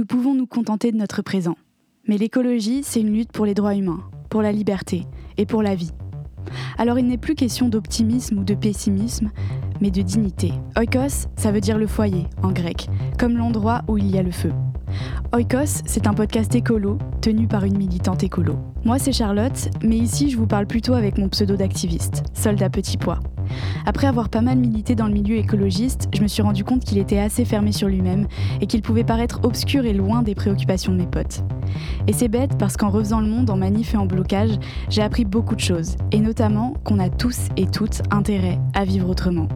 Nous pouvons nous contenter de notre présent. Mais l'écologie, c'est une lutte pour les droits humains, pour la liberté et pour la vie. Alors il n'est plus question d'optimisme ou de pessimisme, mais de dignité. Oikos, ça veut dire le foyer en grec, comme l'endroit où il y a le feu. Oikos, c'est un podcast écolo tenu par une militante écolo. Moi, c'est Charlotte, mais ici, je vous parle plutôt avec mon pseudo d'activiste, soldat petit pois. Après avoir pas mal milité dans le milieu écologiste, je me suis rendu compte qu'il était assez fermé sur lui-même et qu'il pouvait paraître obscur et loin des préoccupations de mes potes. Et c'est bête parce qu'en refaisant le monde en manif et en blocage, j'ai appris beaucoup de choses, et notamment qu'on a tous et toutes intérêt à vivre autrement.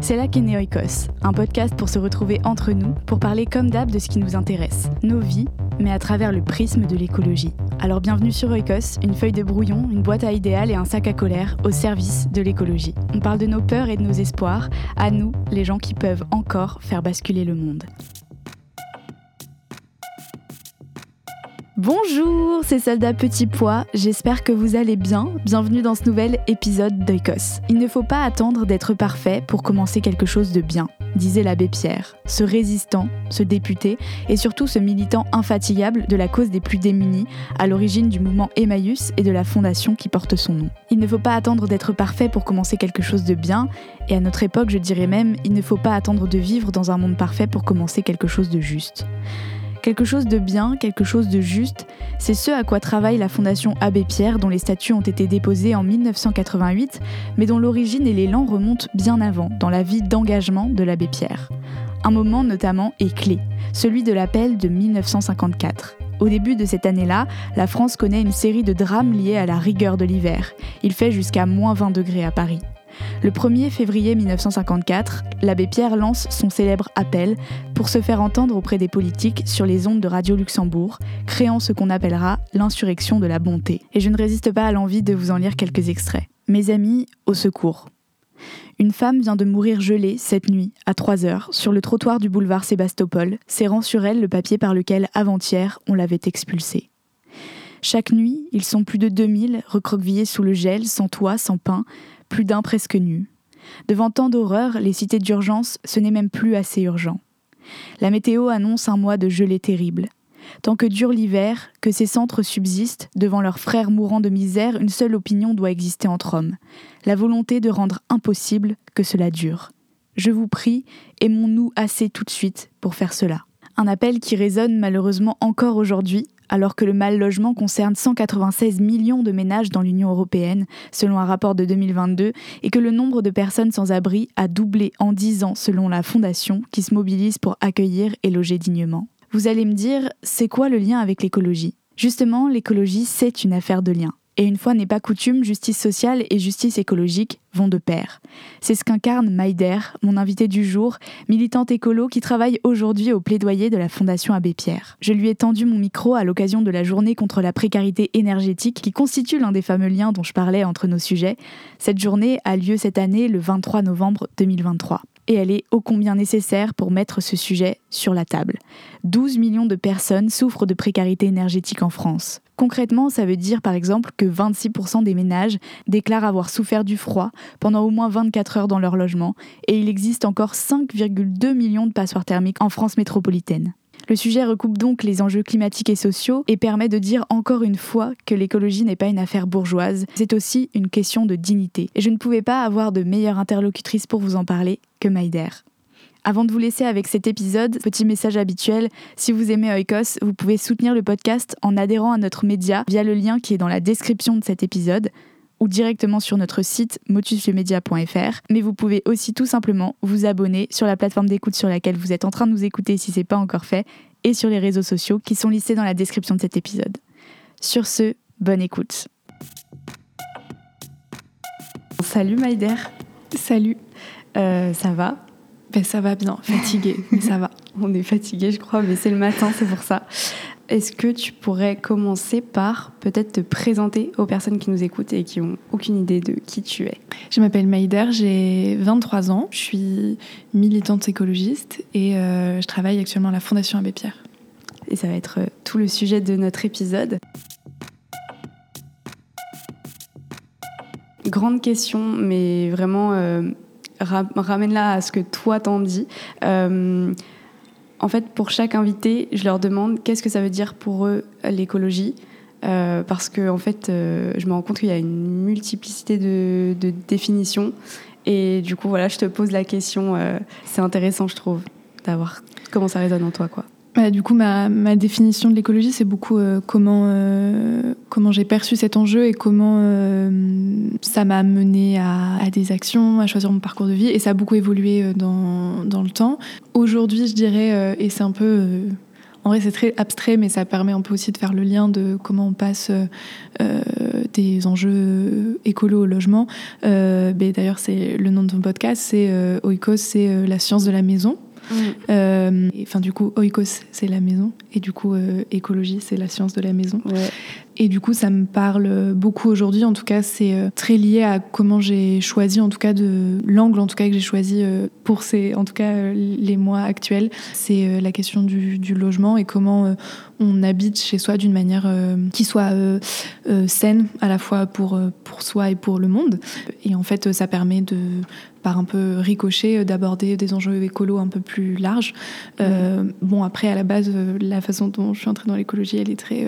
C'est là qu'est né Oikos, un podcast pour se retrouver entre nous, pour parler comme d'hab de ce qui nous intéresse, nos vies, mais à travers le prisme de l'écologie. Alors bienvenue sur Oikos, une feuille de brouillon, une boîte à idéal et un sac à colère au service de l'écologie. Parle de nos peurs et de nos espoirs, à nous, les gens qui peuvent encore faire basculer le monde. Bonjour, c'est Soldat Petit Pois, j'espère que vous allez bien. Bienvenue dans ce nouvel épisode d'Oikos. Il ne faut pas attendre d'être parfait pour commencer quelque chose de bien, disait l'abbé Pierre, ce résistant, ce député et surtout ce militant infatigable de la cause des plus démunis, à l'origine du mouvement Emmaüs et de la fondation qui porte son nom. Il ne faut pas attendre d'être parfait pour commencer quelque chose de bien, et à notre époque je dirais même, il ne faut pas attendre de vivre dans un monde parfait pour commencer quelque chose de juste. Quelque chose de bien, quelque chose de juste, c'est ce à quoi travaille la Fondation Abbé Pierre dont les statuts ont été déposés en 1988, mais dont l'origine et l'élan remontent bien avant, dans la vie d'engagement de l'Abbé Pierre. Un moment notamment est clé, celui de l'appel de 1954. Au début de cette année-là, la France connaît une série de drames liés à la rigueur de l'hiver. Il fait jusqu'à moins 20 degrés à Paris. Le 1er février 1954, l'abbé Pierre lance son célèbre appel pour se faire entendre auprès des politiques sur les ondes de Radio Luxembourg, créant ce qu'on appellera l'insurrection de la bonté. Et je ne résiste pas à l'envie de vous en lire quelques extraits. Mes amis, au secours. Une femme vient de mourir gelée cette nuit, à 3 heures, sur le trottoir du boulevard Sébastopol, serrant sur elle le papier par lequel, avant-hier, on l'avait expulsée. Chaque nuit, ils sont plus de 2000, recroquevillés sous le gel, sans toit, sans pain, d'un presque nu. Devant tant d'horreurs, les cités d'urgence, ce n'est même plus assez urgent. La météo annonce un mois de gelée terrible. Tant que dure l'hiver, que ces centres subsistent, devant leurs frères mourants de misère, une seule opinion doit exister entre hommes la volonté de rendre impossible que cela dure. Je vous prie, aimons-nous assez tout de suite pour faire cela. Un appel qui résonne malheureusement encore aujourd'hui, alors que le mal logement concerne 196 millions de ménages dans l'Union européenne, selon un rapport de 2022, et que le nombre de personnes sans abri a doublé en 10 ans selon la Fondation qui se mobilise pour accueillir et loger dignement. Vous allez me dire, c'est quoi le lien avec l'écologie? Justement, l'écologie, c'est une affaire de lien. Et une fois n'est pas coutume, justice sociale et justice écologique vont de pair. C'est ce qu'incarne Maïder, mon invité du jour, militante écolo qui travaille aujourd'hui au plaidoyer de la Fondation Abbé Pierre. Je lui ai tendu mon micro à l'occasion de la journée contre la précarité énergétique qui constitue l'un des fameux liens dont je parlais entre nos sujets. Cette journée a lieu cette année le 23 novembre 2023 et elle est ô combien nécessaire pour mettre ce sujet sur la table. 12 millions de personnes souffrent de précarité énergétique en France. Concrètement, ça veut dire par exemple que 26% des ménages déclarent avoir souffert du froid pendant au moins 24 heures dans leur logement, et il existe encore 5,2 millions de passoires thermiques en France métropolitaine. Le sujet recoupe donc les enjeux climatiques et sociaux et permet de dire encore une fois que l'écologie n'est pas une affaire bourgeoise, c'est aussi une question de dignité. Et je ne pouvais pas avoir de meilleure interlocutrice pour vous en parler que Maïder. Avant de vous laisser avec cet épisode, petit message habituel, si vous aimez Oikos, vous pouvez soutenir le podcast en adhérant à notre média via le lien qui est dans la description de cet épisode ou directement sur notre site motuslemedia.fr. Mais vous pouvez aussi tout simplement vous abonner sur la plateforme d'écoute sur laquelle vous êtes en train de nous écouter si ce n'est pas encore fait et sur les réseaux sociaux qui sont listés dans la description de cet épisode. Sur ce, bonne écoute. Salut Maïder. Salut. Euh, ça va? Ben, Ça va bien, fatigué, mais ça va. On est fatigué, je crois, mais c'est le matin, c'est pour ça. Est-ce que tu pourrais commencer par peut-être te présenter aux personnes qui nous écoutent et qui n'ont aucune idée de qui tu es? Je m'appelle Maïder, j'ai 23 ans, je suis militante écologiste et euh, je travaille actuellement à la Fondation Abbé Pierre. Et ça va être euh, tout le sujet de notre épisode. Grande question, mais vraiment euh, ramène-la à ce que toi t'en dis en fait, pour chaque invité, je leur demande qu'est-ce que ça veut dire pour eux l'écologie. parce que en fait, je me rends compte qu'il y a une multiplicité de, définitions. Et du coup, voilà, je te pose la question. c'est intéressant, je trouve, d'avoir comment ça résonne en toi, quoi. Bah, du coup, ma, définition de l'écologie, c'est beaucoup euh, comment, euh, comment j'ai perçu cet enjeu et comment euh, ça m'a mené à, des actions, à choisir mon parcours de vie. Et ça a beaucoup évolué dans, dans le temps. Aujourd'hui, je dirais, et c'est un peu... en vrai, c'est très abstrait, mais ça permet un peu aussi de faire le lien de comment on passe des enjeux écolo au logement. D'ailleurs, c'est le nom de ton podcast, c'est Oikos, c'est la science de la maison. Mm. Euh, enfin, du coup, oikos, c'est la maison. Et du coup, euh, écologie, c'est la science de la maison. Et du coup, ça me parle beaucoup aujourd'hui. En tout cas, c'est euh, très lié à comment j'ai choisi, en tout cas, de l'angle, en tout cas, que j'ai choisi pour ces, en tout cas, les mois actuels. C'est la question du, du, logement et comment on habite chez soi d'une manière qui soit saine, à la fois pour, pour soi et pour le monde. Et en fait, ça permet de par un peu ricochet euh, d'aborder des enjeux écolos un peu plus larges. Euh, bon, après, à la base, euh, la façon dont je suis entrée dans l'écologie, elle est très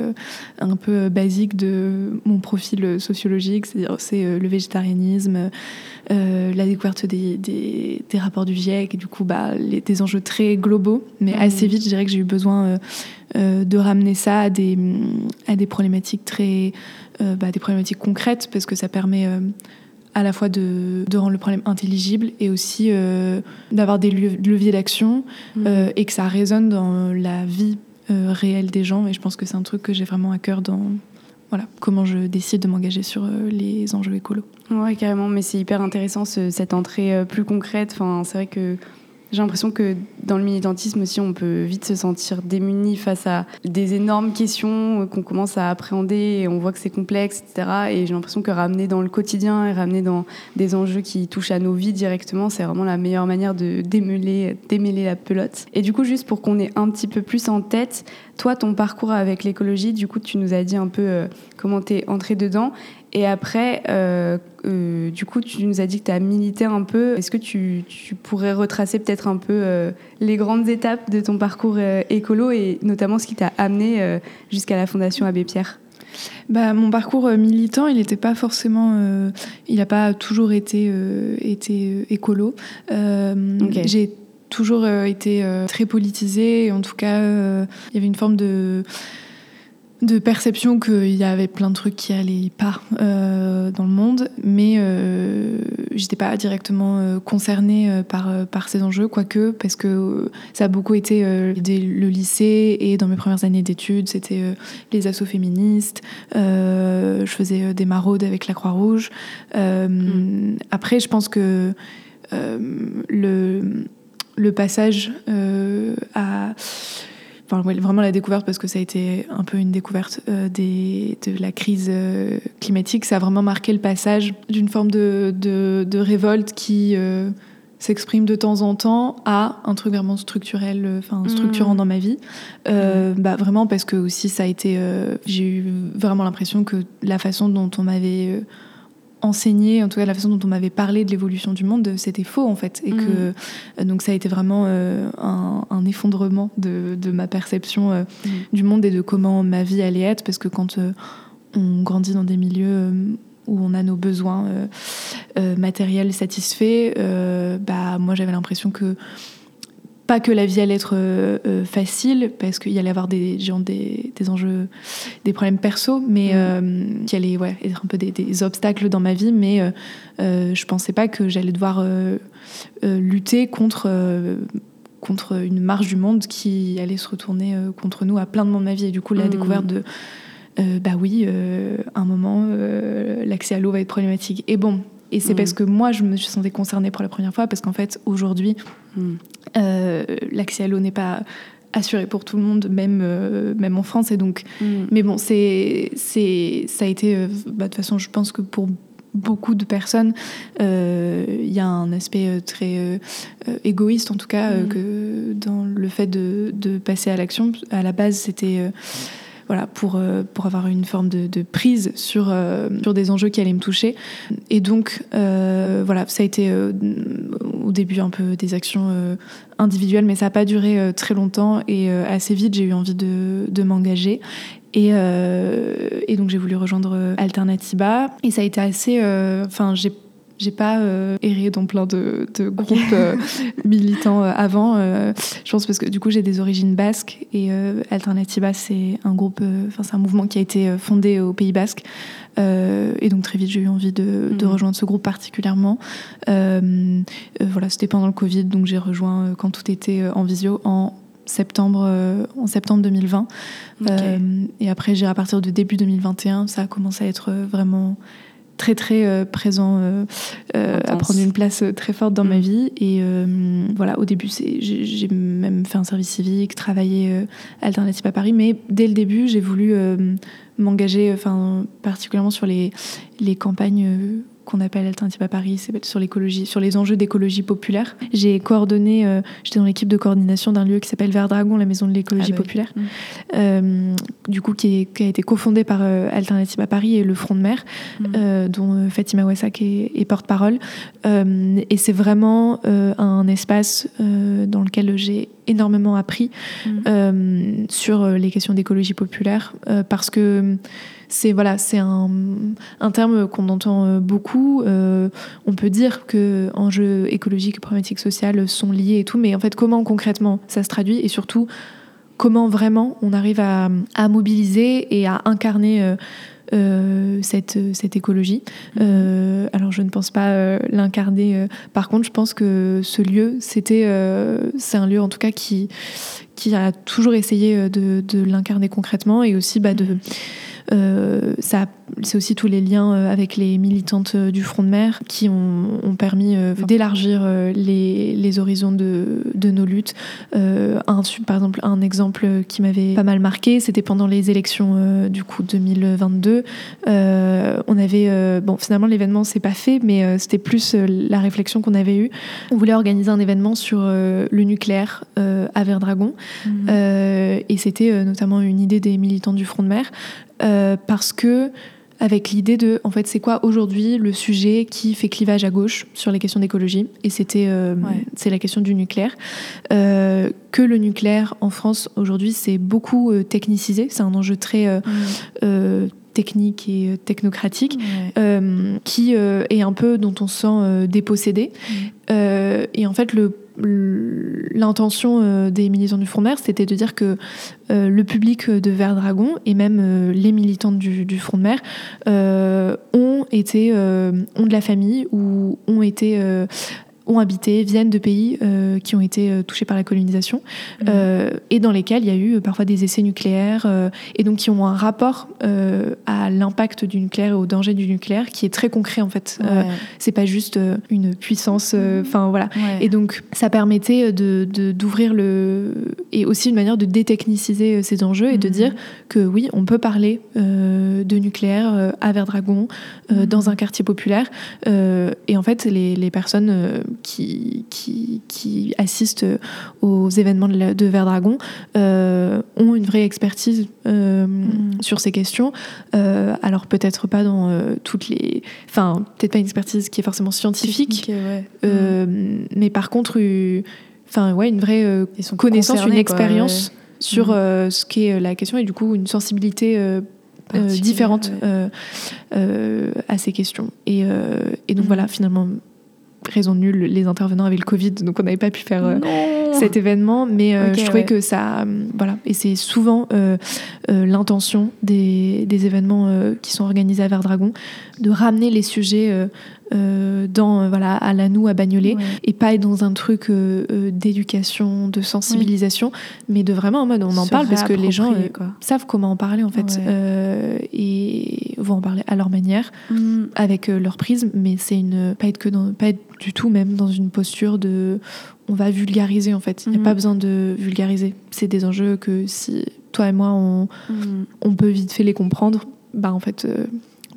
un peu basique de mon profil sociologique, c'est-à-dire c'est le végétarianisme, la découverte des, des, rapports du GIEC, et du coup, bah, les, des enjeux très globaux. Mais mmh. assez vite, je dirais que j'ai eu besoin de ramener ça à des, à des problématiques très, bah, des problématiques concrètes, parce que ça permet à la fois de, rendre le problème intelligible et aussi euh, d'avoir des leviers d'action mmh. euh, et que ça résonne dans la vie euh, réelle des gens. Et je pense que c'est un truc que j'ai vraiment à cœur dans voilà, comment je décide de m'engager sur les enjeux écolos. Oui, carrément, mais c'est hyper intéressant cette entrée plus concrète. Enfin, c'est vrai que j'ai l'impression que dans le militantisme aussi, on peut vite se sentir démuni face à des énormes questions qu'on commence à appréhender et on voit que c'est complexe, etc. Et j'ai l'impression que ramener dans le quotidien et ramener dans des enjeux qui touchent à nos vies directement, c'est vraiment la meilleure manière de démêler, démêler la pelote. Et du coup, juste pour qu'on ait un petit peu plus en tête, toi, ton parcours avec l'écologie, du coup, tu nous as dit un peu euh, comment tu es entré dedans. Et après, euh, euh, du coup, tu nous as dit que tu as milité un peu. Est-ce que tu, pourrais retracer peut-être un peu euh, les grandes étapes de ton parcours écolo et notamment ce qui t'a amené jusqu'à la Fondation Abbé Pierre? Bah, mon parcours militant, il n'était pas forcément, il n'a pas toujours été, été écolo. J'ai toujours été très politisée. En tout cas, il y avait une forme de de perception qu'il y avait plein de trucs qui allaient pas euh, dans le monde, mais euh, j'étais pas directement euh, concernée euh, par, par ces enjeux, quoique, parce que ça a beaucoup été le lycée et dans mes premières années d'études, c'était les assauts féministes, je faisais des maraudes avec la Croix-Rouge. Mm. Après, je pense que le, le passage à enfin, vraiment la découverte parce que ça a été un peu une découverte euh, des, de la crise euh, climatique. Ça a vraiment marqué le passage d'une forme de, de, de, révolte qui euh, s'exprime de temps en temps à un truc vraiment structurel, enfin mmh. structurant dans ma vie. Mmh. Bah, vraiment parce que aussi ça a été, j'ai eu vraiment l'impression que la façon dont on m'avait enseigné, en tout cas la façon dont on m'avait parlé de l'évolution du monde, c'était faux en fait. Et que mm. donc ça a été vraiment euh, un, effondrement de, ma perception euh, mm. du monde et de comment ma vie allait être, parce que quand euh, on grandit dans des milieux où on a nos besoins matériels satisfaits, bah moi j'avais l'impression que pas que la vie allait être euh, euh, facile, parce qu'il y allait avoir des, des, des enjeux, des problèmes perso, mais euh, qui allaient ouais, être un peu des, obstacles dans ma vie, mais je pensais pas que j'allais devoir lutter contre, contre une marge du monde qui allait se retourner contre nous à plein de moments de ma vie. Et du coup, la mm. découverte de bah oui, un moment, l'accès à l'eau va être problématique. Et bon, et c'est mm. parce que moi, je me suis sentie concernée pour la première fois, parce qu'en fait, aujourd'hui, mm. euh, l'accès à l'eau n'est pas assuré pour tout le monde, même, euh, même en France. Et donc, mm. Mais bon, c'est, c'est, ça a été, euh, bah, de toute façon, je pense que pour beaucoup de personnes, il y a un aspect très égoïste, en tout cas, que dans le fait de, de passer à l'action. À la base, c'était voilà, pour, pour avoir une forme de, prise sur, sur des enjeux qui allaient me toucher. Et donc, voilà, ça a été au début un peu des actions individuelles, mais ça n'a pas duré très longtemps et assez vite, j'ai eu envie de, de m'engager. Et, et, donc j'ai voulu rejoindre Alternativa. Et ça a été assez... Enfin, j'ai j'ai pas euh, erré dans plein de, groupes euh, militants euh, avant. je pense parce que du coup j'ai des origines basques et Alternativa c'est un groupe, enfin c'est un mouvement qui a été fondé au Pays Basque. et donc très vite j'ai eu envie de, de, mhm. rejoindre ce groupe particulièrement. voilà, c'était pendant le Covid, donc j'ai rejoint quand tout était en visio en septembre, en septembre 2020. et après, j'ai à partir de début 2021, ça a commencé à être vraiment très très euh, présent, euh, euh, à prendre une place très forte dans ma mm. vie. Et voilà, au début, j'ai même fait un service civique, travaillé alternative à Paris, mais dès le début, j'ai voulu m'engager, enfin particulièrement sur les, les campagnes qu'on appelle Alternative à Paris, c'est sur l'écologie, sur les enjeux d'écologie populaire. J'ai coordonné, euh, j'étais dans l'équipe de coordination d'un lieu qui s'appelle Vert Dragon, la maison de l'écologie ah bah populaire, mmh. euh, du coup qui, a été cofondé par euh, Alternative à Paris et le Front de Mer, mmh. dont Fatima Wassak est, porte-parole. et c'est vraiment un espace dans lequel j'ai énormément appris mmh. sur les questions d'écologie populaire, parce que c'est voilà, c'est un, un, terme qu'on entend euh, beaucoup. Euh, on peut dire que enjeux écologiques et problématiques sociales sont liés et tout, mais en fait, comment concrètement ça se traduit et surtout comment vraiment on arrive à, à mobiliser et à incarner euh, cette, cette écologie. Mmh. alors je ne pense pas l'incarner. par contre, je pense que ce lieu, c'était, c'est un lieu en tout cas qui, qui a toujours essayé de, de l'incarner concrètement et aussi bah, de euh, ça, c'est aussi tous les liens euh, avec les militantes euh, du Front de Mer qui ont, ont permis d'élargir les, les, horizons de, de, nos luttes. un, par exemple, un exemple qui m'avait pas mal marqué, c'était pendant les élections du coup 2022. on avait, bon, finalement l'événement s'est pas fait, mais c'était plus la réflexion qu'on avait eue. On voulait organiser un événement sur le nucléaire à Verdragon, mmh. et c'était notamment une idée des militants du Front de Mer. Euh, parce que avec l'idée de, en fait, c'est quoi aujourd'hui le sujet qui fait clivage à gauche sur les questions d'écologie? Et c'était, euh, c'est la question du nucléaire. Euh, que le nucléaire en France aujourd'hui, c'est beaucoup technicisé. C'est un enjeu très mm. technique et technocratique, qui est un peu dont on se sent dépossédé. Mm. et en fait, le l'intention euh, des militants du Front de Mer, c'était de dire que euh, le public de Vert Dragon et même euh, les militants du, du, Front de Mer ont été ont de la famille ou ont été ont habité, viennent de pays euh, qui ont été euh, touchés par la colonisation mmh. euh, et dans lesquels il y a eu parfois des essais nucléaires et donc qui ont un rapport à l'impact du nucléaire et au danger du nucléaire qui est très concret en fait. c'est pas juste une puissance, mmh. enfin voilà. Et donc ça permettait de d'ouvrir le et aussi une manière de détechniciser ces enjeux et de mmh. dire que oui, on peut parler de nucléaire à Verdragon dans un quartier populaire et en fait les, les personnes qui, qui, qui, assistent aux événements de, de Verdragon euh, ont une vraie expertise euh, mm. sur ces questions. Euh, alors peut-être pas dans toutes les... Enfin, peut-être pas une expertise qui est forcément scientifique, mm. mais par contre, enfin, ouais, une vraie connaissance, une expérience sur mm. ce qu'est la question et du coup une sensibilité différente à ces questions. Et, et donc voilà, finalement, raison nulle, les intervenants avaient le Covid, donc on n'avait pas pu faire euh, cet événement. Mais euh, je trouvais que ça, euh, voilà, et c'est souvent l'intention des, des, événements qui sont organisés à Verdragon de ramener les sujets euh, dans euh, voilà à nous à Bagnolet et pas être dans un truc euh, d'éducation de sensibilisation mais de vraiment en mode on en parle parce que les gens savent comment en parler en fait. Et vont en parler à leur manière mm. avec leur prisme mais c'est une pas être que dans, pas être du tout même dans une posture de on va vulgariser en fait il n'y a mm. pas besoin de vulgariser c'est des enjeux que si toi et moi on, mm. on peut vite fait les comprendre bah en fait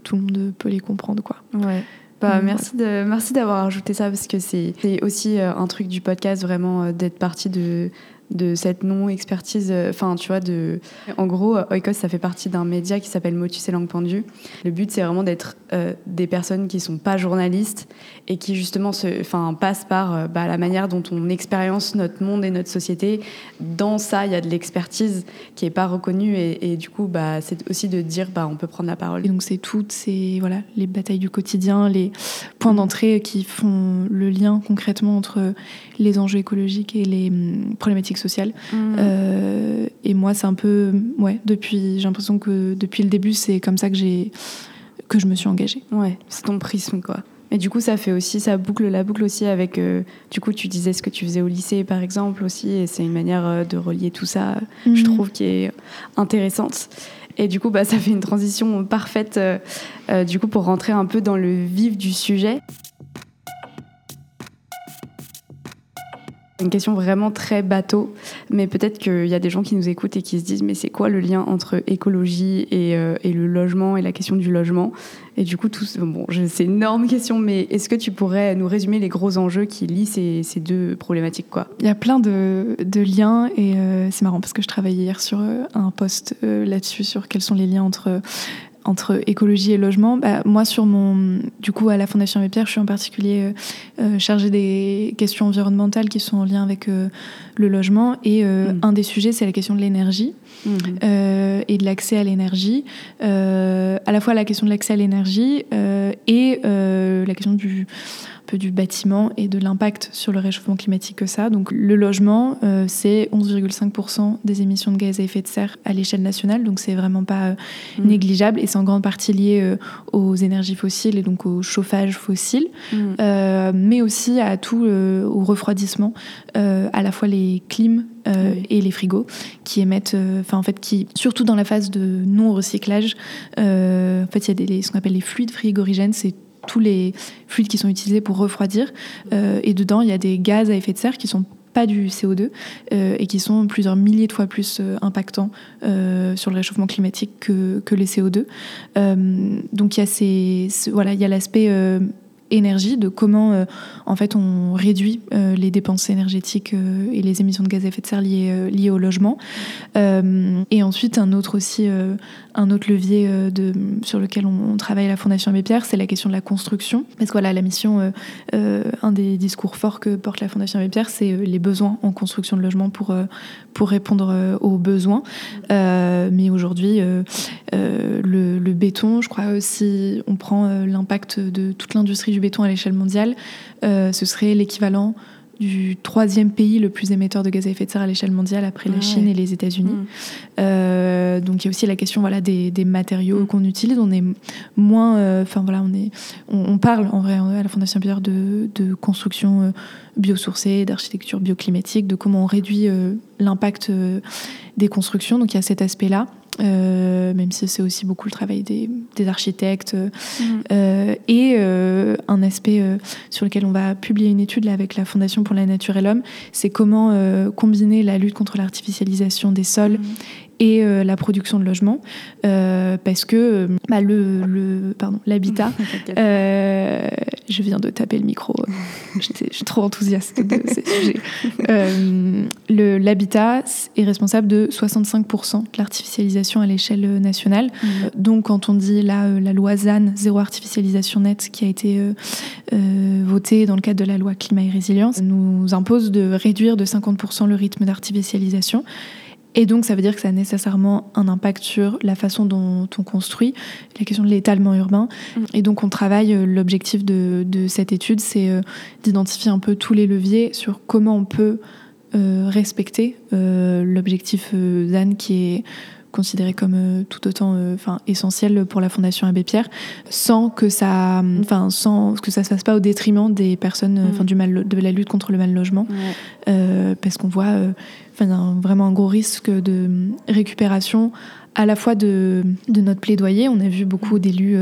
tout le monde peut les comprendre quoi ouais bah, merci de merci d'avoir ajouté ça parce que c'est aussi euh, un truc du podcast vraiment euh, d'être parti de de cette non-expertise. Euh, enfin, tu vois, de. En gros, Oikos, ça fait partie d'un média qui s'appelle Motus et Langue Pendue. Le but, c'est vraiment d'être euh, des personnes qui sont pas journalistes et qui, justement, se, passent par euh, bah, la manière dont on expérience notre monde et notre société. Dans ça, il y a de l'expertise qui est pas reconnue et, du coup, bah, c'est aussi de dire, bah, on peut prendre la parole. Et donc, c'est toutes ces, voilà, les batailles du quotidien, les points d'entrée qui font le lien concrètement entre les enjeux écologiques et les hum, problématiques sociale. Mmh. Euh, et moi, c'est un peu, ouais, depuis, j'ai l'impression que depuis le début, c'est comme ça que j'ai, que je me suis engagée. Ouais, c'est ton prisme, quoi. Et du coup, ça fait aussi, ça boucle la boucle aussi avec. Euh, du coup, tu disais ce que tu faisais au lycée, par exemple, aussi, et c'est une manière euh, de relier tout ça, je mmh. trouve, qui est intéressante. Et du coup, bah, ça fait une transition parfaite, du coup, pour rentrer un peu dans le vif du sujet. Une question vraiment très bateau, mais peut-être qu'il y a des gens qui nous écoutent et qui se disent mais c'est quoi le lien entre écologie et, euh, le logement et la question du logement? Et du coup, tout, bon, c'est une énorme question, mais est-ce que tu pourrais nous résumer les gros enjeux qui lient ces, ces deux problématiques quoi? Il y a plein de, de liens et euh, c'est marrant parce que je travaillais hier sur euh, un post là-dessus sur quels sont les liens entre entre écologie et logement. Bah, moi, sur mon, du coup, à la Fondation Abbé Pierre, je suis en particulier euh, euh, chargée des questions environnementales qui sont en lien avec euh, le logement. Et mm. un des sujets, c'est la question de l'énergie mm-hmm. et de l'accès à l'énergie. à la fois la question de l'accès à l'énergie et la question du du bâtiment et de l'impact sur le réchauffement climatique que ça. Donc le logement, euh, c'est 11,5% des émissions de gaz à effet de serre à l'échelle nationale, donc c'est vraiment pas euh, mm. négligeable et c'est en grande partie lié euh, aux énergies fossiles et donc au chauffage fossile, mm. mais aussi à tout au refroidissement, à la fois les clims et les frigos qui émettent, enfin en fait qui surtout dans la phase de non recyclage, en fait il y a des, ce qu'on appelle les fluides frigorigènes, c'est tous les fluides qui sont utilisés pour refroidir. Euh, et dedans, il y a des gaz à effet de serre qui sont pas du CO2 euh, et qui sont plusieurs milliers de fois plus euh, impactants sur le réchauffement climatique que, que les CO2. donc il y a ces, voilà, il y a l'aspect énergie, de comment en fait on réduit les dépenses énergétiques et les émissions de gaz à effet de serre liées, au logement. et ensuite un autre aussi un autre levier euh, de, sur lequel on, travaille à la Fondation Abbé Pierre, c'est la question de la construction. Parce que voilà, la mission, euh, euh, un des discours forts que porte la Fondation Abbé Pierre, c'est les besoins en construction de logements pour, pour répondre aux besoins. mais aujourd'hui, le, le, béton, je crois, si on prend l'impact de toute l'industrie du béton à l'échelle mondiale, ce serait l'équivalent du troisième pays le plus émetteur de gaz à effet de serre à l'échelle mondiale après la ah Chine et les États-Unis. Mm. Euh, donc il y a aussi la question voilà des, des matériaux mm. qu'on utilise. On est moins, euh, enfin voilà, on est, on, parle en vrai à la Fondation Pierre de, de construction euh, biosourcée, d'architecture bioclimatique, de comment on réduit l'impact des constructions. Donc il y a cet aspect-là. Euh, même si c'est aussi beaucoup le travail des, architectes, euh, mhm. euh, et un aspect sur lequel on va publier une étude là, avec la Fondation pour la Nature et l'Homme, c'est comment combiner la lutte contre l'artificialisation des sols mhm et la production de logements, parce que bah, le, le, pardon, l'habitat, je viens de taper le micro, je suis trop enthousiaste de ces sujets. l'habitat est responsable de 65% de l'artificialisation à l'échelle nationale. Mmh. Donc quand on dit là, la loi ZAN, zéro artificialisation nette, qui a été votée dans le cadre de la loi climat et résilience, nous impose de réduire de 50% le rythme d'artificialisation. Et donc, ça veut dire que ça a nécessairement un impact sur la façon dont on construit, la question de l'étalement urbain. Mm. Et donc, on travaille, euh, l'objectif de, cette étude, c'est euh, d'identifier un peu tous les leviers sur comment on peut euh, respecter l'objectif ZAN qui est considéré comme euh, tout autant euh, enfin essentiel pour la Fondation Abbé Pierre sans que ça enfin sans que ça se fasse pas au détriment des personnes euh, enfin mm. du mal de la lutte contre le mal logement parce qu'on voit enfin vraiment un gros risque de récupération à la fois de, de notre plaidoyer on a vu beaucoup d'élus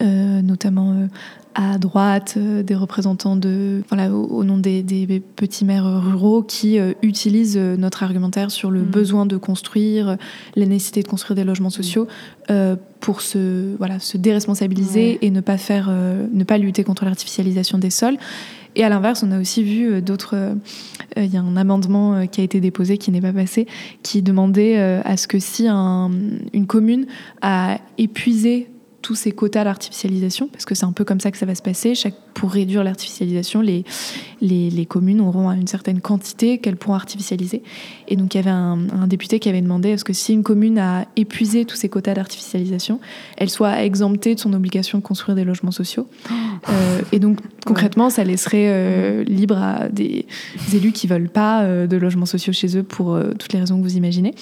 notamment à droite, euh, des représentants de, voilà, au, nom des, petits maires ruraux qui euh, utilisent euh, notre argumentaire sur le mm. besoin de construire, la nécessité de construire des logements sociaux pour se, voilà, se déresponsabiliser et ne pas, faire, ne pas lutter contre l'artificialisation des sols. Et à l'inverse, on a aussi vu d'autres. Il y a un amendement qui a été déposé qui n'est pas passé, qui demandait à ce que si une commune a épuisé tous ces quotas d'artificialisation, parce que c'est un peu comme ça que ça va se passer. Chaque, pour réduire l'artificialisation, les, les, communes auront une certaine quantité qu'elles pourront artificialiser. Et donc il y avait un, député qui avait demandé est-ce que si une commune a épuisé tous ces quotas d'artificialisation, elle soit exemptée de son obligation de construire des logements sociaux. Euh, et donc concrètement, ça laisserait euh, libre à des, élus qui veulent pas euh, de logements sociaux chez eux pour toutes les raisons que vous imaginez,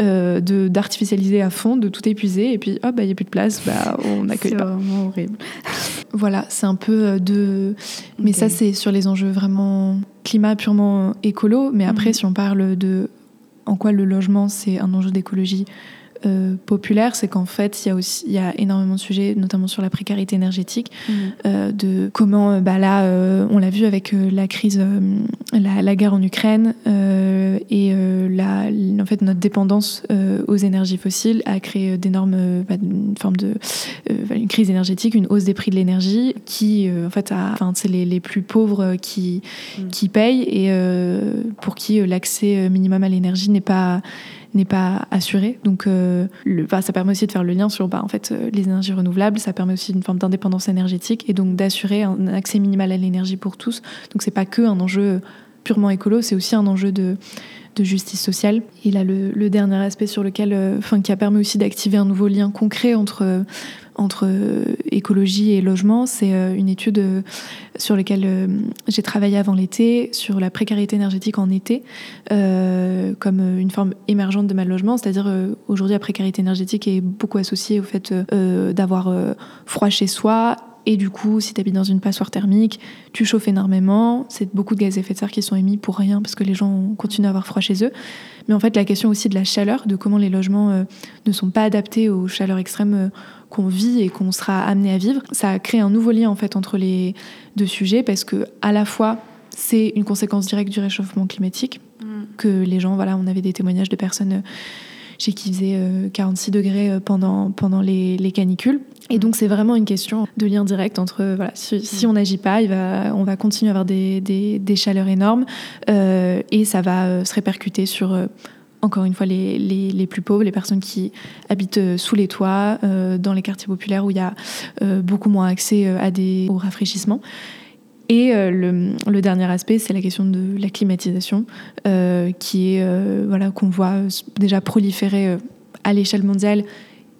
d'artificialiser à fond, de tout épuiser, et puis hop, bah, il n'y a plus de place, bah, on accueille pas. C'est vraiment horrible. Voilà, c'est un peu euh, de. Mais ça, c'est sur les enjeux vraiment climat purement écolo. Mais après, mhm. si on parle de en quoi le logement, c'est un enjeu d'écologie euh, populaire, c'est qu'en fait, il y a aussi il y a énormément de sujets, notamment sur la précarité énergétique, mhm. euh, de comment, euh, bah là, on l'a vu avec la crise, la, la, guerre en Ukraine et la, en fait notre dépendance aux énergies fossiles a créé d'énormes, bah, une forme de une crise énergétique, une hausse des prix de l'énergie qui, en fait, enfin, c'est les, les, plus pauvres qui mhm. qui payent et pour qui l'accès minimum à l'énergie n'est pas n'est pas assuré. Donc, euh, le, ça permet aussi de faire le lien sur bah, en fait, euh, les énergies renouvelables. Ça permet aussi une forme d'indépendance énergétique et donc d'assurer un accès minimal à l'énergie pour tous. Donc, c'est pas que un enjeu purement écolo, c'est aussi un enjeu de, de justice sociale. Et là, le, le dernier aspect sur lequel, euh, enfin, qui a permis aussi d'activer un nouveau lien concret entre entre euh, écologie et logement. C'est euh, une étude euh, sur laquelle j'ai travaillé avant l'été, sur la précarité énergétique en été, comme une forme émergente de mal logement. C'est-à-dire, aujourd'hui, la précarité énergétique est beaucoup associée au fait d'avoir froid chez soi et du coup, si tu habites dans une passoire thermique, tu chauffes énormément. C'est beaucoup de gaz à effet de serre qui sont émis pour rien parce que les gens continuent à avoir froid chez eux. Mais en fait, la question aussi de la chaleur, de comment les logements ne sont pas adaptés aux chaleurs extrêmes qu'on vit et qu'on sera amené à vivre. Ça a créé un nouveau lien en fait entre les deux sujets parce que à la fois c'est une conséquence directe du réchauffement climatique mm. que les gens voilà on avait des témoignages de personnes euh, chez qui faisait 46 degrés euh, pendant pendant les, canicules et mm. donc c'est vraiment une question de lien direct entre voilà si, mm. on n'agit pas il va on va continuer à avoir des, des, chaleurs énormes euh, et ça va se répercuter sur encore une fois, les, les, plus pauvres, les personnes qui habitent euh, sous les toits, euh, dans les quartiers populaires où il y a euh, beaucoup moins accès à des, au rafraîchissement. Et le, le, dernier aspect, c'est la question de la climatisation, qui est voilà qu'on voit déjà proliférer à l'échelle mondiale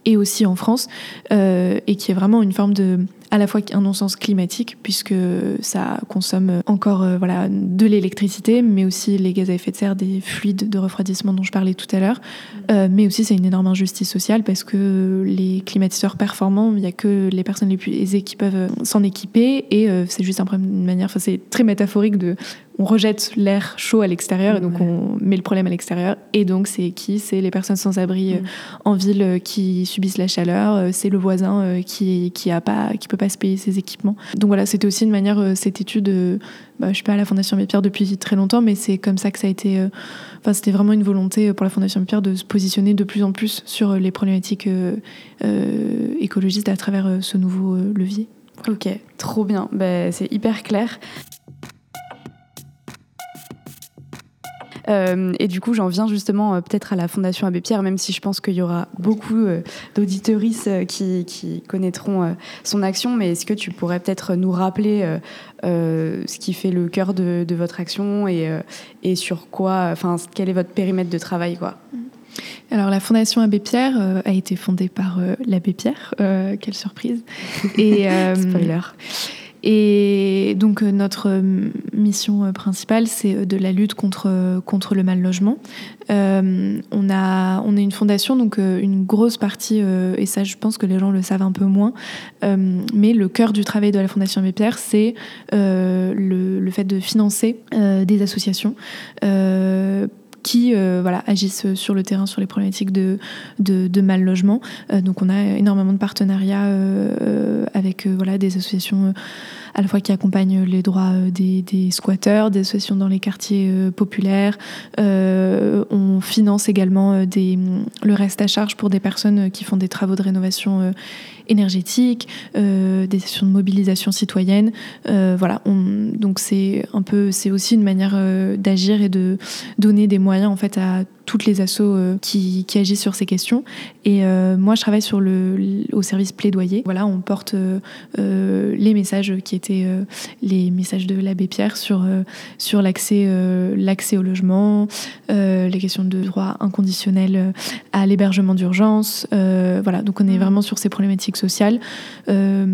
et aussi en France, et qui est vraiment une forme de à la fois un non-sens climatique, puisque ça consomme encore euh, voilà, de l'électricité, mais aussi les gaz à effet de serre, des fluides de refroidissement dont je parlais tout à l'heure. Mm. Euh, mais aussi, c'est une énorme injustice sociale parce que les climatiseurs performants, il n'y a que les personnes les plus aisées qui peuvent euh, s'en équiper. Et c'est juste un problème d'une manière, enfin, c'est très métaphorique de on rejette l'air chaud à l'extérieur et donc on met le problème à l'extérieur. Et donc c'est qui? C'est les personnes sans abri mm. en ville qui subissent la chaleur. C'est le voisin qui qui a pas qui peut pas se payer ses équipements. Donc voilà, c'était aussi une manière, euh, cette étude, euh, bah, je suis pas à la Fondation Abbé Pierre depuis très longtemps, mais c'est comme ça que ça a été, euh, enfin c'était vraiment une volonté pour la Fondation Abbé Pierre de se positionner de plus en plus sur les problématiques écologistes à travers ce nouveau levier. Ok, trop bien, bah, c'est hyper clair. Euh, et du coup, j'en viens justement euh, peut-être à la Fondation Abbé Pierre, même si je pense qu'il y aura beaucoup euh, qui, qui, connaîtront son action. Mais est-ce que tu pourrais peut-être nous rappeler ce qui fait le cœur de, votre action et, et sur quoi, enfin, quel est votre périmètre de travail, quoi? Alors la Fondation Abbé Pierre a été fondée par l'abbé Pierre, quelle surprise. Et, Spoiler. Et donc euh, notre euh, mission euh, principale, c'est de la lutte contre, contre le mal logement. on, a, on est une fondation, donc une grosse partie, et ça je pense que les gens le savent un peu moins, mais le cœur du travail de la Fondation Pierre, c'est le, le, fait de financer des associations qui euh, voilà, agissent sur le terrain sur les problématiques de, de, mal logement. Euh, donc on a énormément de partenariats euh, avec voilà, des associations à la fois qui accompagne les droits des, des squatteurs, des associations dans les quartiers populaires. on finance également des, le reste à charge pour des personnes qui font des travaux de rénovation énergétique, euh, des sessions de mobilisation citoyenne. Euh, voilà, donc c'est un peu, c'est aussi une manière euh, d'agir et de donner des moyens en fait à toutes les assos qui, qui, agissent sur ces questions. Et moi, je travaille sur le, au service plaidoyer. Voilà, on porte les messages qui étaient les messages de l'abbé Pierre sur, sur l'accès, l'accès au logement, les questions de droit inconditionnel à l'hébergement d'urgence. voilà, donc on est mmh. vraiment sur ces problématiques sociale, euh,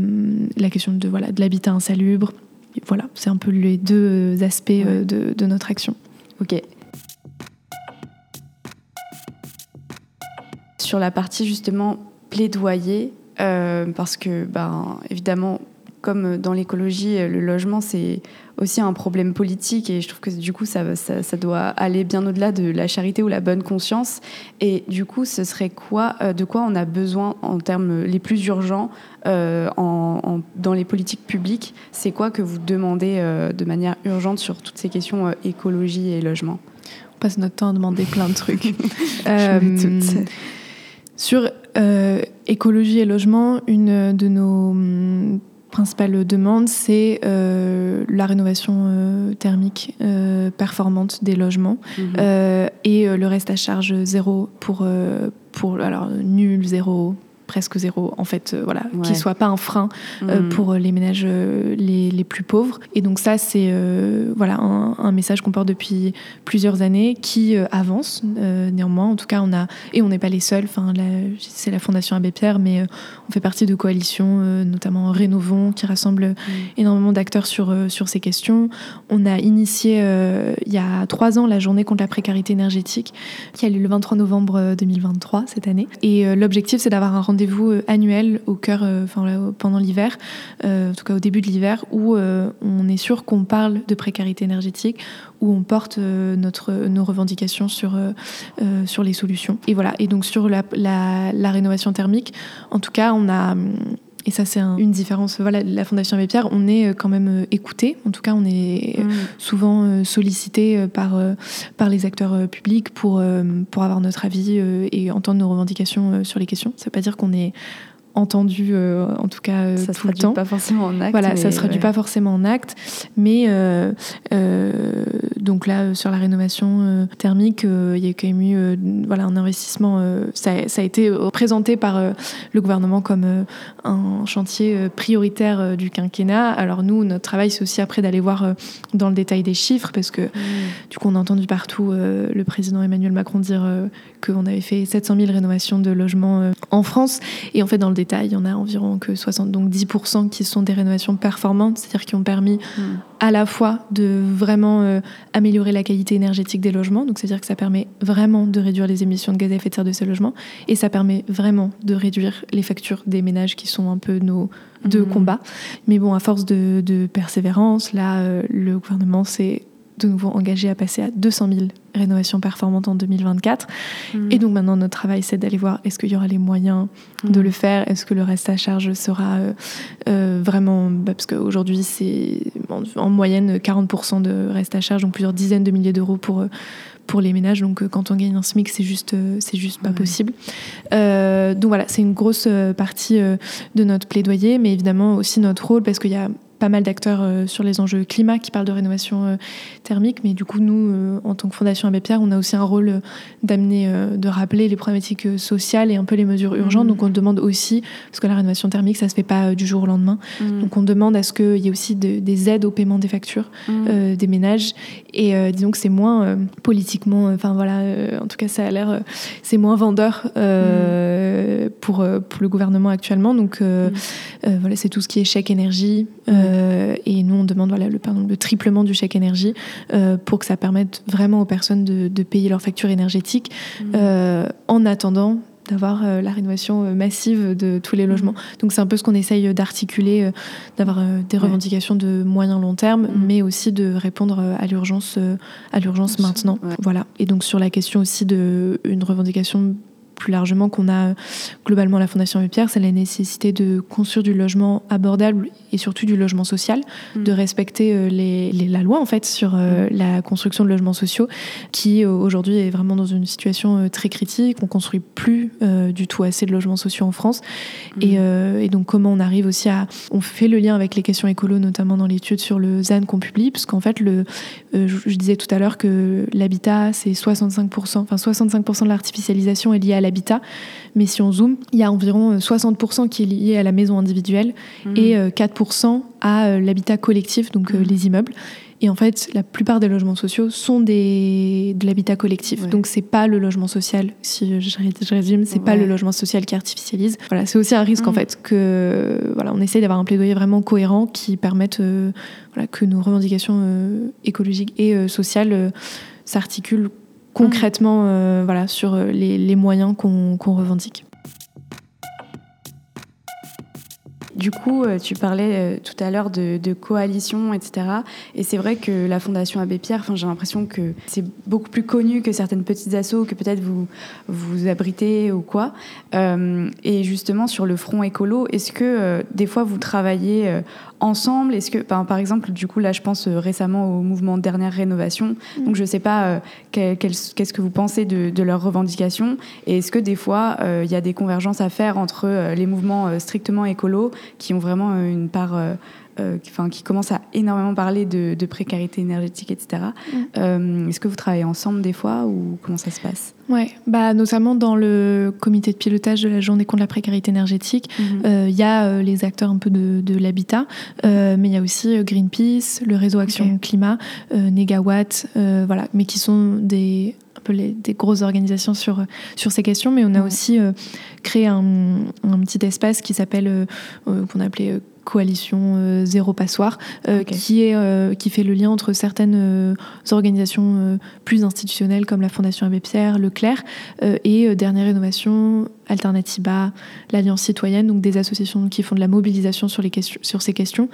la question de voilà de l'habitat insalubre. Voilà, c'est un peu les deux aspects euh, de, notre action. Ok. Sur la partie justement plaidoyer, euh, parce que ben évidemment comme dans l'écologie, le logement, c'est aussi un problème politique et je trouve que du coup, ça, ça, doit aller bien au-delà de la charité ou la bonne conscience. Et du coup, ce serait quoi, euh, de quoi on a besoin en termes les plus urgents euh, en, dans les politiques publiques? C'est quoi que vous demandez euh, de manière urgente sur toutes ces questions écologie et logement? On passe notre temps à demander plein de trucs. sur écologie et logement, une de nos principale demande, c'est euh, la rénovation euh, thermique euh, performante des logements mhm. et le reste à charge zéro pour, pour alors nul, zéro, presque zéro, en fait, euh, voilà, qui soit pas un frein euh, mm. pour les ménages euh, les, les, plus pauvres. Et donc ça, c'est voilà un, un message qu'on porte depuis plusieurs années, qui avance néanmoins. En tout cas, on a et on n'est pas les seuls. Enfin, c'est la Fondation Abbé Pierre, mais on fait partie de coalitions, notamment Rénovons, qui rassemble mm. énormément d'acteurs sur sur ces questions. On a initié il y a trois ans la journée contre la précarité énergétique, qui a lieu le 23 novembre 2023 cette année. Et l'objectif, c'est d'avoir un rendez-vous euh, annuel au cœur, euh, enfin, pendant l'hiver, euh, en tout cas au début de l'hiver, où on est sûr qu'on parle de précarité énergétique, où on porte notre, nos revendications sur, sur les solutions. Et voilà. Et donc sur la, la, rénovation thermique, en tout cas, on a et ça, c'est une différence. Voilà, la Fondation Abbé Pierre, on est quand même écouté. En tout cas, on est mm. souvent sollicité par, par les acteurs publics pour, pour avoir notre avis et entendre nos revendications sur les questions. Ça ne veut pas dire qu'on est entendu euh, en tout cas euh, ça tout le temps. pas forcément en acte. Voilà, ça se traduit pas forcément en acte, mais euh, donc là sur la rénovation thermique, il y a quand même eu voilà un investissement. Ça, ça, a été présenté par le gouvernement comme un chantier prioritaire du quinquennat. Alors nous, notre travail c'est aussi après d'aller voir dans le détail des chiffres parce que mmh. du coup on a entendu partout le président Emmanuel Macron dire qu'on avait fait 700 000 rénovations de logements en France et en fait dans le il y en a environ que 60, donc 10% qui sont des rénovations performantes, c'est-à-dire qui ont permis hmm. à la fois de vraiment euh, améliorer la qualité énergétique des logements, donc c'est-à-dire que ça permet vraiment de réduire les émissions de gaz à effet de serre de ces logements, et ça permet vraiment de réduire les factures des ménages qui sont un peu nos deux hmm. combats. Mais bon, à force de, persévérance, là, euh, le gouvernement s'est de nouveau engagé à passer à 200 000 rénovations performantes en 2024. Mm. Et donc maintenant, notre travail, c'est d'aller voir est-ce qu'il y aura les moyens de mm. le faire, est-ce que le reste à charge sera euh, euh, vraiment... Bah, parce qu'aujourd'hui, c'est en, moyenne 40% de reste à charge, donc plusieurs dizaines de milliers d'euros pour... Euh, pour les ménages, donc quand on gagne un SMIC, c'est juste, c'est juste pas possible. donc voilà, c'est une grosse partie de notre plaidoyer, mais évidemment aussi notre rôle, parce qu'il y a pas mal d'acteurs euh, sur les enjeux climat qui parlent de rénovation euh, thermique, mais du coup, nous, euh, en tant que Fondation Abbé Pierre, on a aussi un rôle d'amener, de rappeler les problématiques sociales et un peu les mesures urgentes. Mmh. Donc, on demande aussi, parce que la rénovation thermique, ça se fait pas du jour au lendemain. Mmh. Donc, on demande à ce qu'il y ait aussi des aides au paiement des factures mmh. des ménages. Et disons que c'est moins politiquement, enfin voilà, en tout cas, ça a l'air, c'est moins vendeur pour, pour le gouvernement actuellement. Donc, voilà, c'est tout ce qui est chèque énergie. Euh, et nous, on demande voilà, le, pardon, le triplement du chèque énergie euh, pour que ça permette vraiment aux personnes de, payer leurs factures énergétiques mmh. euh, en attendant d'avoir la rénovation massive de tous les logements. Mmh. Donc c'est un peu ce qu'on essaye d'articuler, d'avoir des revendications de moyen long terme, mmh. mais aussi de répondre à l'urgence, à l'urgence maintenant. Voilà. Et donc sur la question aussi de une revendication plus largement qu'on a globalement la Fondation Abbé Pierre, c'est la nécessité de construire du logement abordable et surtout du logement social, mm. de respecter les, la loi en fait sur mm. la construction de logements sociaux qui aujourd'hui est vraiment dans une situation très critique. On construit plus du tout assez de logements sociaux en France et, mm. et, donc comment on arrive aussi à on fait le lien avec les questions écolo notamment dans l'étude sur le ZAN qu'on publie parce qu'en fait le je disais tout à l'heure que l'habitat c'est 65% enfin 65% de l'artificialisation est liée à l'habitat, mais si on zoome, il y a environ 60% qui est lié à la maison individuelle mmh. et 4% euh, à euh, l'habitat collectif, donc euh, mmh. les immeubles. Et en fait, la plupart des logements sociaux sont des, de l'habitat collectif. Donc, Donc, c'est pas le logement social, si je, résume, c'est pas le logement social qui artificialise. Voilà, c'est aussi un risque, en mmh. fait, que, voilà, on essaye d'avoir un plaidoyer vraiment cohérent qui permette voilà, que nos revendications écologiques et sociales s'articulent concrètement euh, voilà, sur euh, les, moyens qu'on revendique. Du coup, euh, tu parlais tout à l'heure de, coalition, etc. Et c'est vrai que la Fondation Abbé Pierre, j'ai l'impression que c'est beaucoup plus connu que certaines petites assos que peut-être vous vous abritez ou quoi. et justement, sur le front écolo, est-ce que des fois vous travaillez ensemble Est-ce que, par exemple, du coup, là, je pense euh, récemment au mouvement Dernière Rénovation. Mm. Donc, je ne sais pas euh, qu'est-ce que vous pensez de, leurs revendications. Et est-ce que des fois, euh, il y a des convergences à faire entre les mouvements strictement écolos qui ont vraiment une part euh, qui commence à énormément parler de, précarité énergétique, etc. Mm. Euh, est-ce que vous travaillez ensemble des fois ou comment ça se passe? Ouais, bah notamment dans le comité de pilotage de la journée contre la précarité énergétique, mm-hmm. euh, il y a les acteurs un peu de, l'habitat, mais il y a aussi Greenpeace, le réseau Action Climat, Negawatt, voilà, mais qui sont des un peu les, des grosses organisations sur, sur ces questions, mais on a aussi créé un, un, petit espace qui s'appelle, qu'on a appelé coalition euh, zéro passoire, euh, qui, est, euh, qui fait le lien entre certaines organisations plus institutionnelles comme la Fondation Abbé Pierre, Leclerc, et Dernière Rénovation, Alternativa, l'Alliance citoyenne, donc des associations qui font de la mobilisation sur, les questions, sur ces questions.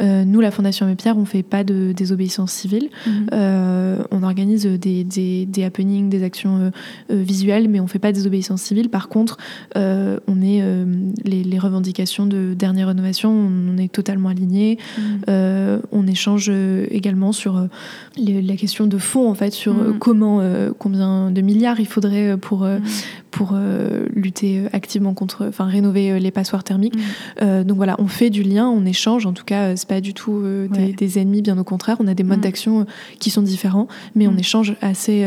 Mm. nous, la Fondation Abbé Pierre, on ne fait pas de désobéissance civile. Mm-hmm. on organise des, des, des, happenings, des actions visuelles, mais on ne fait pas de désobéissance civile. Par contre, on est les, les, revendications de Dernière Rénovation, on est totalement alignés. Mm. Euh, on échange euh, également sur euh, la question de fond, en fait, sur mm. comment, combien de milliards il faudrait pour, mm. pour lutter activement contre, enfin, rénover les passoires thermiques. donc voilà, on fait du lien, on échange. En tout cas, c'est pas du tout des, ennemis, bien au contraire. On a des modes d'action qui sont différents, mais on échange assez,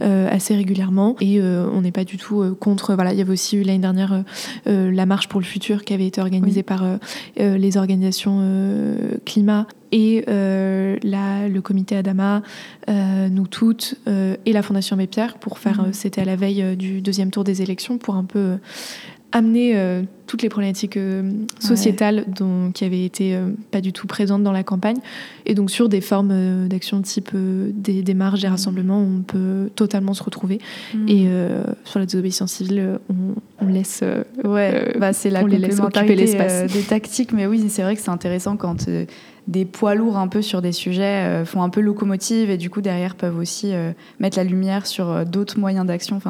assez régulièrement et on n'est pas du tout contre. Voilà, il y avait aussi eu l'année dernière la marche pour le futur qui avait été organisée par euh, les organisations euh, climat et euh, le comité Adama, nous toutes, et la Fondation Pierre pour faire, mhm. c'était à la veille du deuxième tour des élections, pour un peu amener toutes les problématiques sociétales dont, qui avaient été pas du tout présentes dans la campagne. Et donc sur des formes d'action type des, des, marches, des mhm. rassemblements, on peut totalement se retrouver. Mhm. Et sur la désobéissance civile, on, on laisse. ouais, bah, c'est la complémentarité des tactiques, mais oui, c'est vrai que c'est intéressant quand des poids lourds un peu sur des sujets font un peu locomotive et du coup derrière peuvent aussi mettre la lumière sur d'autres moyens d'action.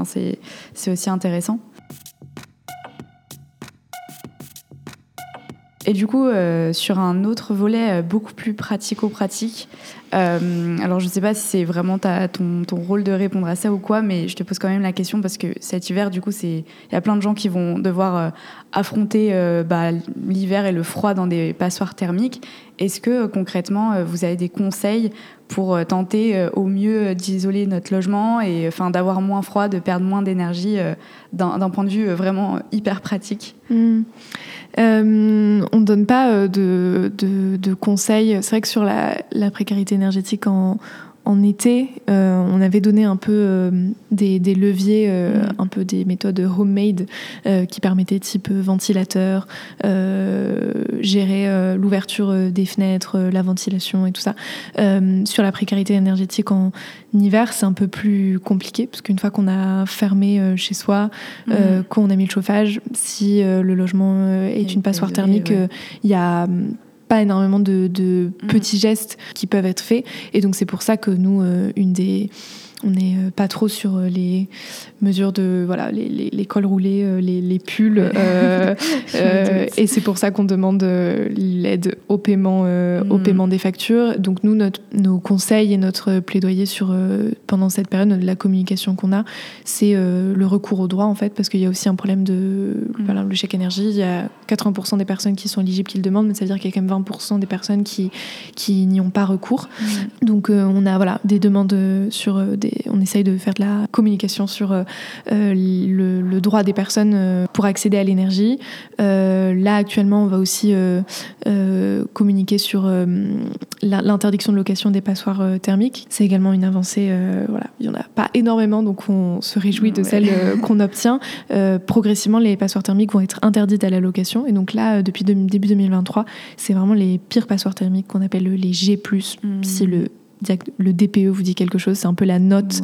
C'est aussi intéressant. Et du coup, euh, sur un autre volet euh, beaucoup plus pratico-pratique, euh, alors je ne sais pas si c'est vraiment ton, ton, rôle de répondre à ça ou quoi, mais je te pose quand même la question parce que cet hiver, du coup, il y a plein de gens qui vont devoir affronter bah, l'hiver et le froid dans des passoires thermiques. Est-ce que concrètement, vous avez des conseils pour tenter au mieux d'isoler notre logement et enfin d'avoir moins froid, de perdre moins d'énergie d'un point de vue vraiment hyper pratique? Mmh. Euh, on ne donne pas euh, de, conseils. C'est vrai que sur la, la précarité énergétique en, en été, euh, on avait donné un peu euh, des, leviers, euh, mm. un peu des méthodes homemade qui permettaient type ventilateur, gérer l'ouverture des fenêtres, la ventilation et tout ça. sur la précarité énergétique en hiver, c'est un peu plus compliqué parce qu'une fois qu'on a fermé chez soi, mm. qu'on a mis le chauffage, si le logement est une passoire thermique, il y a pas énormément de, mm. petits gestes qui peuvent être faits. Et donc c'est pour ça que nous, euh, une des on n'est pas trop sur les mesures de voilà les, les, cols roulés, les, les pulls. et c'est pour ça qu'on demande l'aide au paiement, au mm. paiement des factures. Donc nous, notre, nos conseils et notre plaidoyer sur pendant cette période, la communication qu'on a, c'est le recours au droit en fait, parce qu'il y a aussi un problème de mm. voilà, le chèque énergie. Il y a 80% des personnes qui sont éligibles qui le demandent, mais ça veut dire qu'il y a quand même 20% des personnes qui, qui n'y ont pas recours. Mm. Donc euh, on a voilà, des demandes sur euh, des. On essaye de faire de la communication sur euh, le, droit des personnes pour accéder à l'énergie. là actuellement, on va aussi communiquer sur l'interdiction de location des passoires thermiques. C'est également une avancée. voilà, il n'y en a pas énormément, donc on se réjouit de celle qu'on obtient. progressivement, les passoires thermiques vont être interdites à la location. Et donc là, depuis début 2023, c'est vraiment les pires passoires thermiques qu'on appelle les G+, mmh. si le le DPE vous dit quelque chose, c'est un peu la note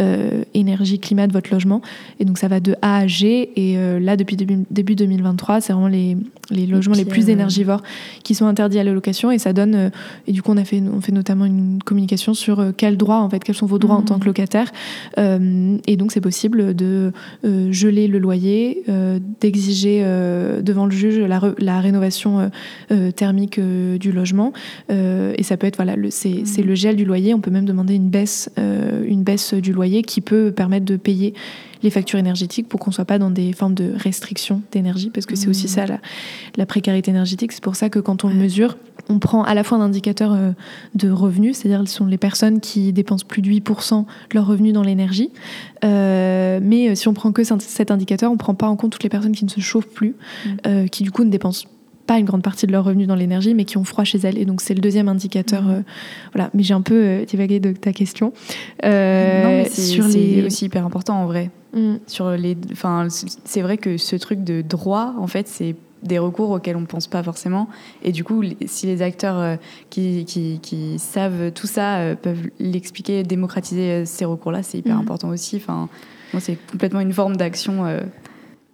euh, énergie climat de votre logement. Et donc ça va de A à G. Et euh, là, depuis début, début 2023, c'est vraiment les, les logements les, plus énergivores qui sont interdits à la location. Et ça donne. Euh, et du coup, on a fait, on fait notamment une communication sur quels droits, en fait, quels sont vos droits en tant que mmh. locataire. et donc c'est possible de geler le loyer, d'exiger devant le juge la, la rénovation thermique du logement. et ça peut être voilà, c'est mmh. le gel du loyer. On peut même demander une baisse, euh, une baisse du loyer qui peut permettre de payer les factures énergétiques pour qu'on ne soit pas dans des formes de restriction d'énergie, parce que c'est aussi mmh. ça la, précarité énergétique. C'est pour ça que quand on le mesure, on prend à la fois un indicateur euh, de revenus, c'est-à-dire ce sont les personnes qui dépensent plus de 8% de leurs revenus dans l'énergie. Euh, mais si on prend que cet indicateur, on ne prend pas en compte toutes les personnes qui ne se chauffent plus, mmh. qui du coup ne dépensent pas une grande partie de leurs revenus dans l'énergie, mais qui ont froid chez elles. Et donc, c'est le deuxième indicateur. Euh, voilà. Mais j'ai un peu euh, divagué de ta question. Euh, c'est aussi hyper important en vrai. Mm. Sur les, enfin, c'est vrai que ce truc de droit, en fait, c'est des recours auxquels on ne pense pas forcément. Et du coup, si les acteurs qui, qui, savent tout ça peuvent l'expliquer, démocratiser ces recours-là, c'est hyper mm. important aussi. Enfin, moi, c'est complètement une forme d'action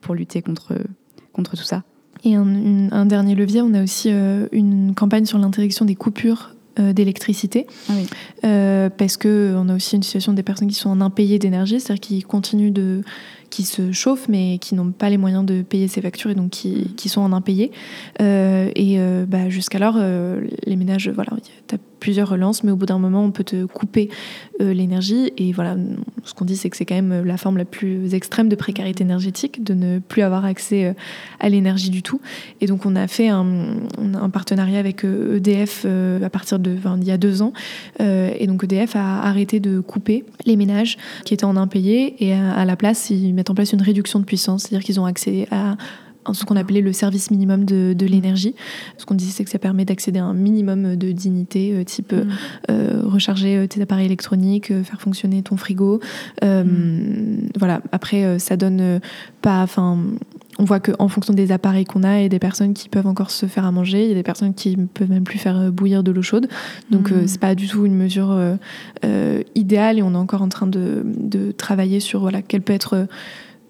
pour lutter contre, contre tout ça. Et un, dernier levier, on a aussi euh, une campagne sur l'interdiction des coupures euh, d'électricité, ah euh, parce que on a aussi une situation des personnes qui sont en impayé d'énergie, c'est-à-dire qui continuent de qui se chauffent mais qui n'ont pas les moyens de payer ces factures et donc qui, qui sont en impayé. Euh, et euh, bah, jusqu'alors, euh, les ménages, voilà, plusieurs relances, mais au bout d'un moment, on peut te couper l'énergie. Et voilà, ce qu'on dit, c'est que c'est quand même la forme la plus extrême de précarité énergétique, de ne plus avoir accès à l'énergie du tout. Et donc, on a fait un, partenariat avec EDF e à partir de, enfin, il y a deux ans. et donc, EDF a arrêté de couper les ménages qui étaient en impayé et à la place, ils mettent en place une réduction de puissance, c'est-à-dire qu'ils ont accès à ce qu'on appelait le service minimum de, l'énergie. Ce qu'on disait, c'est que ça permet d'accéder à un minimum de dignité, euh, type mm. euh, recharger euh, tes appareils électroniques, faire fonctionner ton frigo. Mm. Voilà. Après, ça donne pas. Enfin, on voit qu'en fonction des appareils qu'on a et des personnes qui peuvent encore se faire à manger, il y a des personnes qui ne peuvent même plus faire bouillir de l'eau chaude. Donc, mm. c'est pas du tout une mesure idéale et on est encore en train de, de travailler sur voilà, quelle peut être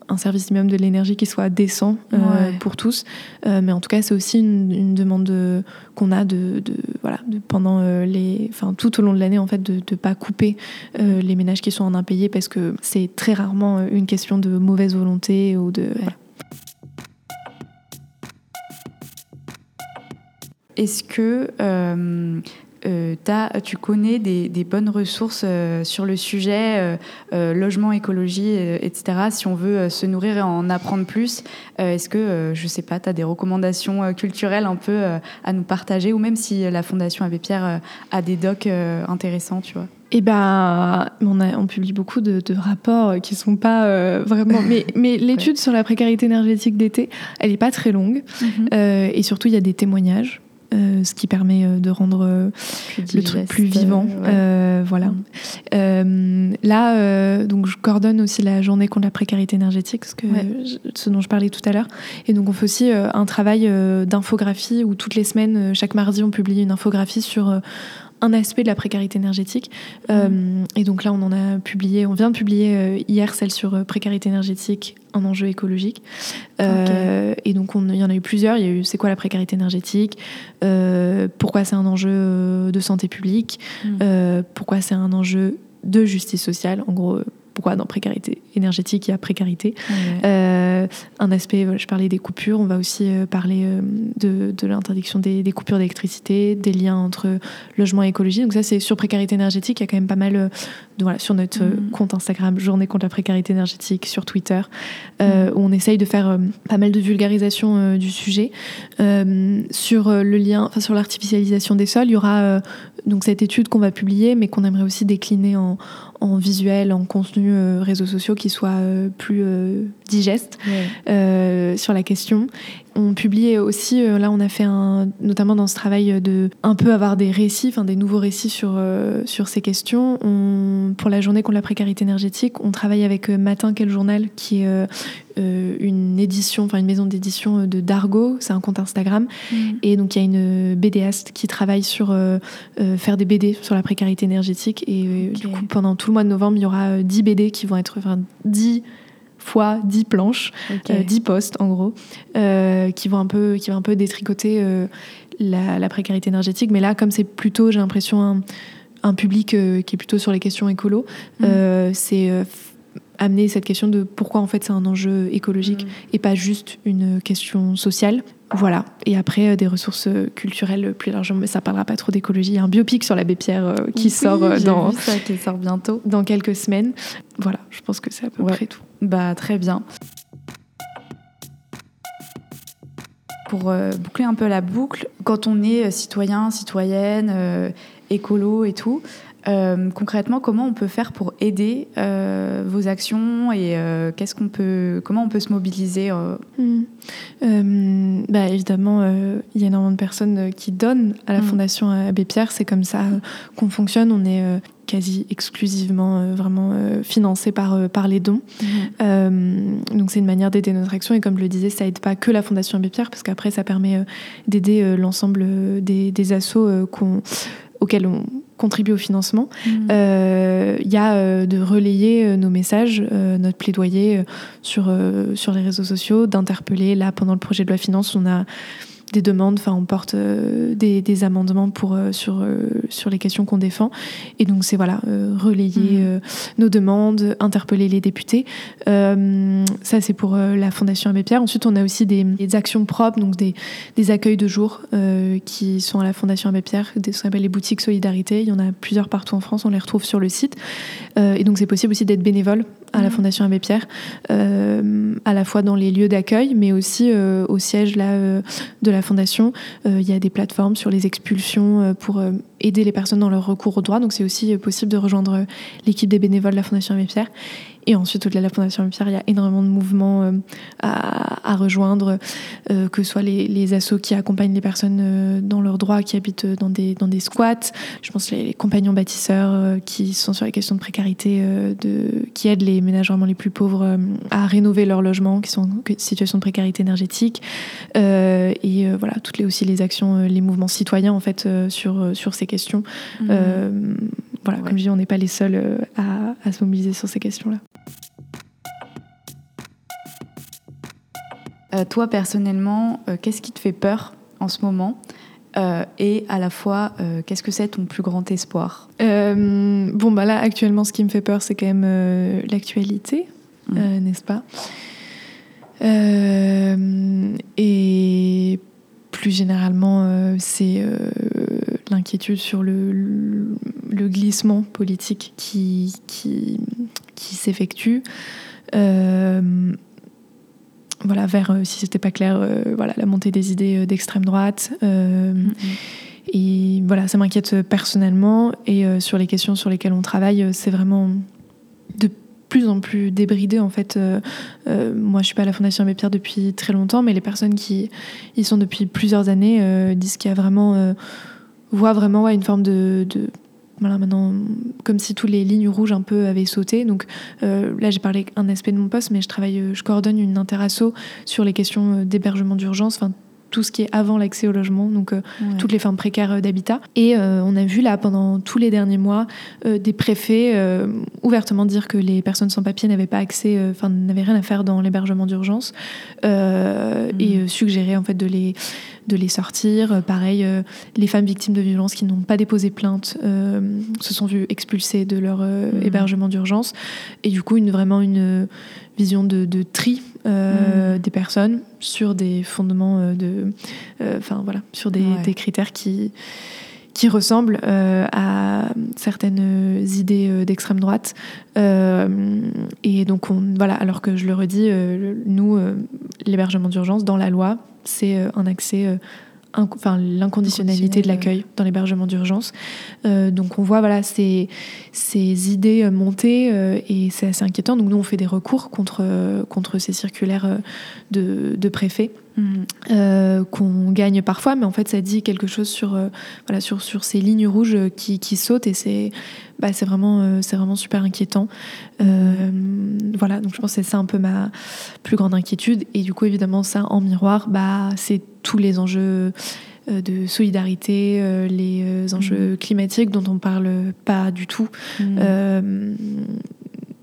un service minimum de l'énergie qui soit décent euh, pour tous. Euh, mais en tout cas, c'est aussi une, demande qu'on a de, voilà, de, pendant euh, les, enfin tout au long de l'année en fait, de ne pas couper les ménages qui sont en impayé parce que c'est très rarement une question de mauvaise volonté ou de. Est-ce que euh, tu connais des, bonnes ressources euh, sur le sujet, euh, logement, écologie, etc. Si on veut se nourrir et en apprendre plus, est-ce que, je sais pas, tu as des recommandations culturelles un peu à nous partager ou même si la Fondation Abbé Pierre a des docs intéressants, tu vois? Eh ben, on, on publie beaucoup de, rapports qui sont pas vraiment. Mais, mais l'étude sur la précarité énergétique d'été, elle est pas très longue. Mhm. et surtout, il y a des témoignages. Euh, ce qui permet euh, de rendre euh, le truc plus vivant. voilà. Là, donc je coordonne aussi la journée contre la précarité énergétique, ce, que ce dont je parlais tout à l'heure. Et donc on fait aussi un travail d'infographie où toutes les semaines, chaque mardi, on publie une infographie sur un aspect de la précarité énergétique. Euh, et donc là, on en a publié, on vient de publier euh, hier celle sur euh, précarité énergétique, un enjeu écologique. Et donc, il y en a eu plusieurs. Il y a eu c'est quoi la précarité énergétique? Pourquoi c'est un enjeu de santé publique? Mm. Pourquoi c'est un enjeu de justice sociale? En gros, pourquoi dans précarité énergétique il y a précarité. Euh, un aspect, je parlais des coupures, on va aussi euh, parler euh, de, de l'interdiction des, des, coupures d'électricité, des liens entre logement et écologie. Donc ça c'est sur précarité énergétique, il y a quand même pas mal, voilà, sur notre mm. compte Instagram, Journée contre la précarité énergétique, sur Twitter, mm. où on essaye de faire pas mal de vulgarisation du sujet. sur le lien, enfin sur l'artificialisation des sols, il y aura donc cette étude qu'on va publier, mais qu'on aimerait aussi décliner en, en visuel, en contenu réseaux sociaux qui soit euh, plus euh, digeste euh, sur la question. On publie aussi, là on a fait un, notamment dans ce travail de un peu avoir des récits, enfin des nouveaux récits sur, sur ces questions. On, pour la journée contre la précarité énergétique, on travaille avec Matin Quel Journal, qui est une édition, enfin une maison d'édition de Dargo, c'est un compte Instagram. Mm. Et donc il y a une BDaste qui travaille sur faire des BD sur la précarité énergétique. Et du coup, pendant tout le mois de novembre, il y aura 10 BD qui vont être, enfin 10 fois 10 planches, 10 euh, postes en gros, euh, qui, vont un peu, qui vont un peu détricoter euh, la, précarité énergétique. Mais là, comme c'est plutôt, j'ai l'impression, un, public qui est plutôt sur les questions écolo, mm. c'est amener cette question de pourquoi en fait c'est un enjeu écologique mm. et pas juste une question sociale. Voilà. Et après, des ressources culturelles plus largement, mais ça parlera pas trop d'écologie. Il y a un biopic sur l'abbé Pierre qui sort dans ça, qui sort bientôt, dans quelques semaines. Voilà, je pense que c'est à peu près tout. Bah très bien. Pour euh, boucler un peu la boucle, quand on est euh, citoyen, citoyenne, euh, écolo et tout, concrètement, comment on peut faire pour aider vos actions et qu'est-ce qu'on peut, comment on peut se mobiliser hmm. bah, Évidemment, il y a énormément de personnes qui donnent à la hmm. Fondation Abbé Pierre. C'est comme ça qu'on fonctionne. On est quasi exclusivement euh, vraiment euh, financé par, euh, par les dons. Mhm. donc c'est une manière d'aider notre action et comme je le disais, ça aide pas que la Fondation Abbé Pierre parce qu'après ça permet d'aider l'ensemble des, des assos auxquels on contribue au financement. Il y a de relayer nos messages, notre plaidoyer sur, sur les réseaux sociaux, d'interpeller. Là, pendant le projet de loi finance, on a des demandes, enfin on porte euh, des, des, amendements pour, euh, sur, euh, sur les questions qu'on défend. Et donc c'est voilà, relayer mmh. nos demandes, interpeller les députés. ça c'est pour la Fondation Abbé Pierre. Ensuite on a aussi des, des actions propres, donc des, des accueils de jour qui sont à la Fondation Abbé Pierre, ce qu'on appelle les boutiques solidarité. Il y en a plusieurs partout en France, on les retrouve sur le site. et donc c'est possible aussi d'être bénévole à la. Fondation Abbé Pierre, à la fois dans les lieux d'accueil, mais aussi au siège là, de la fondation, euh, il y a des plateformes sur les expulsions euh, pour euh, aider les personnes dans leur recours au droit. Donc c'est aussi possible de rejoindre l'équipe des bénévoles de la Fondation Abbé Pierre. Et ensuite, au-delà de la Fondation Pierre, il y a énormément de mouvements euh, à, rejoindre, euh, que ce soit les, les assos qui accompagnent les personnes euh, dans leurs droits, qui habitent dans des, dans des squats. Je pense les, les compagnons bâtisseurs qui sont sur les questions de précarité, de, qui aident les ménages vraiment les plus pauvres à rénover leurs logements, qui sont en situation de précarité énergétique. et voilà, toutes les, aussi les actions, les mouvements citoyens en fait sur, sur ces questions. Mmh. Voilà, comme je dis, on n'est pas les seuls à, à se mobiliser sur ces questions-là. Euh, toi, personnellement, euh, qu'est-ce qui te fait peur en ce moment? Euh, et à la fois, qu'est-ce que c'est ton plus grand espoir? Bon, bah là, actuellement, ce qui me fait peur, c'est quand même l'actualité, mmh. n'est-ce pas? Et plus généralement, c'est l'inquiétude sur le, le, glissement politique qui, qui, qui s'effectue voilà, vers, euh, si c'était pas clair, euh, voilà, la montée des idées euh, d'extrême droite. Mm-hmm. Et voilà, ça m'inquiète personnellement. Et sur les questions sur lesquelles on travaille, c'est vraiment de plus en plus débridé en fait. moi, je suis pas à la Fondation Abbé Pierre depuis très longtemps, mais les personnes qui y sont depuis plusieurs années disent qu'il y a vraiment voient vraiment une forme de, de voilà, maintenant, comme si toutes les lignes rouges un peu avaient sauté. Donc euh, là, j'ai parlé un aspect de mon poste, mais je travaille, euh, je coordonne une interasso sur les questions euh, d'hébergement d'urgence, tout ce qui est avant l'accès au logement, donc toutes les formes précaires d'habitat. Et on a vu là pendant tous les derniers mois des préfets ouvertement dire que les personnes sans papier n'avaient pas accès, enfin n'avaient rien à faire dans l'hébergement d'urgence, mmh. et suggérer en fait de les de les sortir. Pareil, les femmes victimes de violences qui n'ont pas déposé plainte se sont vues expulsées de leur mmh. hébergement d'urgence. Et du coup, une, vraiment une vision de, tri mmh. des personnes sur des fondements de, enfin voilà, sur des, des critères qui qui ressemble euh, à certaines idées euh, d'extrême droite. Euh, et donc, on, voilà, alors que je le redis, nous, l'hébergement d'urgence, dans la loi, c'est un accès enfin l'inconditionnalité de l'accueil dans l'hébergement d'urgence. donc on voit voilà ces, ces idées montées et c'est assez inquiétant. Donc nous on fait des recours contre, contre ces circulaires de, de préfets. Euh, qu'on gagne parfois, mais en fait ça dit quelque chose sur, euh, voilà, sur, sur ces lignes rouges qui, qui sautent et c'est bah, vraiment, euh, c'est vraiment super inquiétant. voilà, donc je pense que c'est ça un peu ma plus grande inquiétude. Et du coup, évidemment, ça en miroir, bah, c'est tous les enjeux de solidarité, les enjeux climatiques dont on parle pas du tout. Mmh.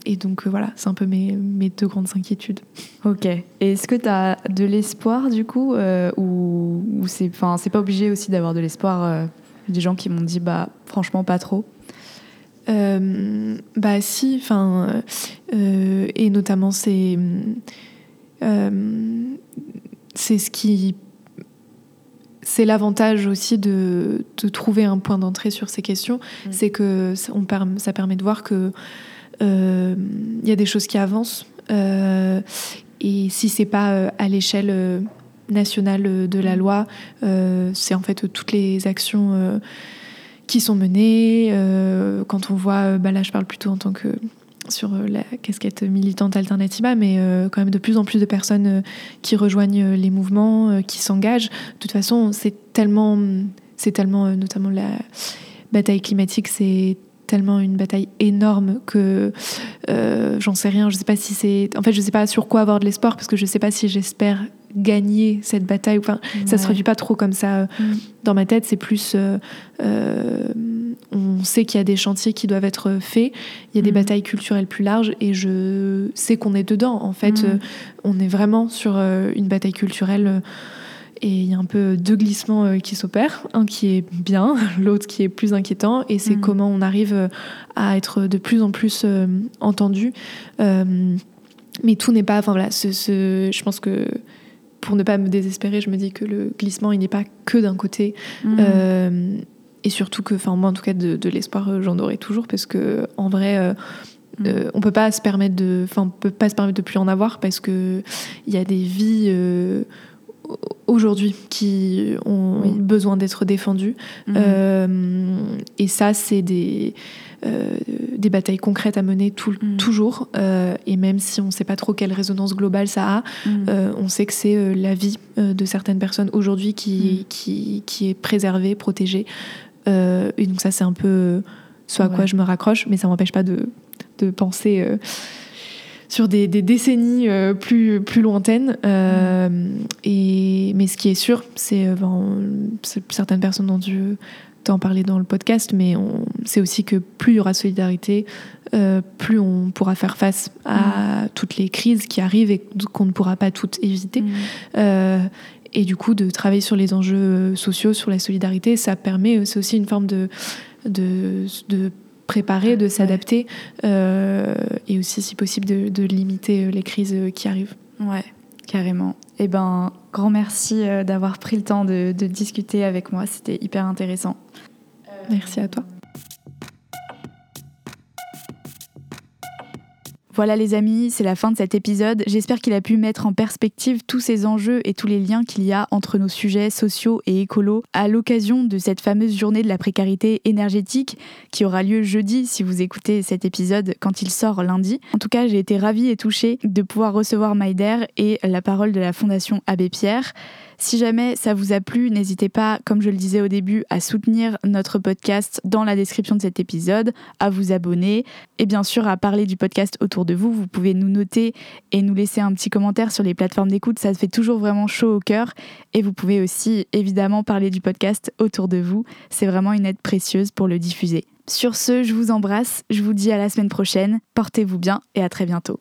Et donc euh, voilà, c'est un peu mes, mes, deux grandes inquiétudes. Ok. Et est-ce que tu as de l'espoir du coup euh, Ou, ou c'est pas obligé aussi d'avoir de l'espoir euh, Des gens qui m'ont dit bah franchement pas trop? Bah si, enfin. et notamment c'est. c'est ce qui. C'est l'avantage aussi de, de, trouver un point d'entrée sur ces questions, mmh. c'est que on, ça permet de voir que il euh, y a des choses qui avancent. Euh, et si c'est pas euh, à l'échelle nationale de la loi, c'est en fait toutes les actions qui sont menées. quand on voit, bah là je parle plutôt en tant que sur la casquette militante alternativa, mais quand même de plus en plus de personnes qui rejoignent les mouvements, qui s'engagent. De toute façon, c'est tellement, c'est tellement, notamment la bataille climatique, c'est tellement une bataille énorme que euh, j'en sais rien. Je sais pas si c'est. En fait, je sais pas sur quoi avoir de l'espoir parce que je sais pas si j'espère gagner cette bataille. Enfin, ça se réduit pas trop comme ça euh, mm. dans ma tête. C'est plus. Euh, on sait qu'il y a des chantiers qui doivent être faits. Il y a des mm. batailles culturelles plus larges et je sais qu'on est dedans. En fait, mm. on est vraiment sur une bataille culturelle et il y a un peu deux glissements euh, qui s'opèrent, un qui est bien, l'autre qui est plus inquiétant, et c'est mm. comment on arrive euh, à être de plus en plus euh, entendu. mais tout n'est pas, enfin voilà, ce, je pense que pour ne pas me désespérer, je me dis que le glissement, il n'est pas que d'un côté. Mm. et surtout que, enfin moi en tout cas, de, l'espoir, j'en aurai toujours, parce que en vrai, mm. on peut pas se permettre de, enfin, peut pas se permettre de plus en avoir parce que il y a des vies aujourd'hui qui ont besoin d'être défendus. Mhm. Euh, et ça, c'est des, euh, des batailles concrètes à mener tout, mhm. toujours. Euh, et même si on ne sait pas trop quelle résonance globale ça a, mhm. on sait que c'est la vie de certaines personnes aujourd'hui qui, qui, qui, est préservée, protégée. et donc ça, c'est un peu ce à quoi je me raccroche, mais ça m'empêche pas de, de penser sur des, décennies euh, plus, plus lointaines. Euh, et, mais ce qui est sûr, c'est euh, certaines personnes ont dû t'en parler dans le podcast, mais c'est aussi que plus il y aura de solidarité, plus on pourra faire face à mm. toutes les crises qui arrivent et qu'on ne pourra pas toutes éviter. Mm. et du coup, de travailler sur les enjeux sociaux, sur la solidarité, ça permet, c'est aussi une forme de, de, de préparer, de s'adapter euh, et aussi, si possible, de, limiter euh, les crises euh, qui arrivent. Ouais, carrément. Eh ben, grand merci d'avoir pris le temps de discuter avec moi. C'était hyper intéressant. Merci à toi. Voilà les amis, c'est la fin de cet épisode. J'espère qu'il a pu mettre en perspective tous ces enjeux et tous les liens qu'il y a entre nos sujets sociaux et écolos à l'occasion de cette fameuse journée de la précarité énergétique qui aura lieu jeudi si vous écoutez cet épisode quand il sort lundi. En tout cas, j'ai été ravie et touchée de pouvoir recevoir Maïder et la parole de la Fondation Abbé Pierre. Si jamais ça vous a plu, n'hésitez pas, comme je le disais au début, à soutenir notre podcast dans la description de cet épisode, à vous abonner et bien sûr à parler du podcast autour de vous. Vous pouvez nous noter et nous laisser un petit commentaire sur les plateformes d'écoute, ça fait toujours vraiment chaud au cœur. Et vous pouvez aussi évidemment parler du podcast autour de vous, c'est vraiment une aide précieuse pour le diffuser. Sur ce, je vous embrasse, je vous dis à la semaine prochaine, portez-vous bien et à très bientôt.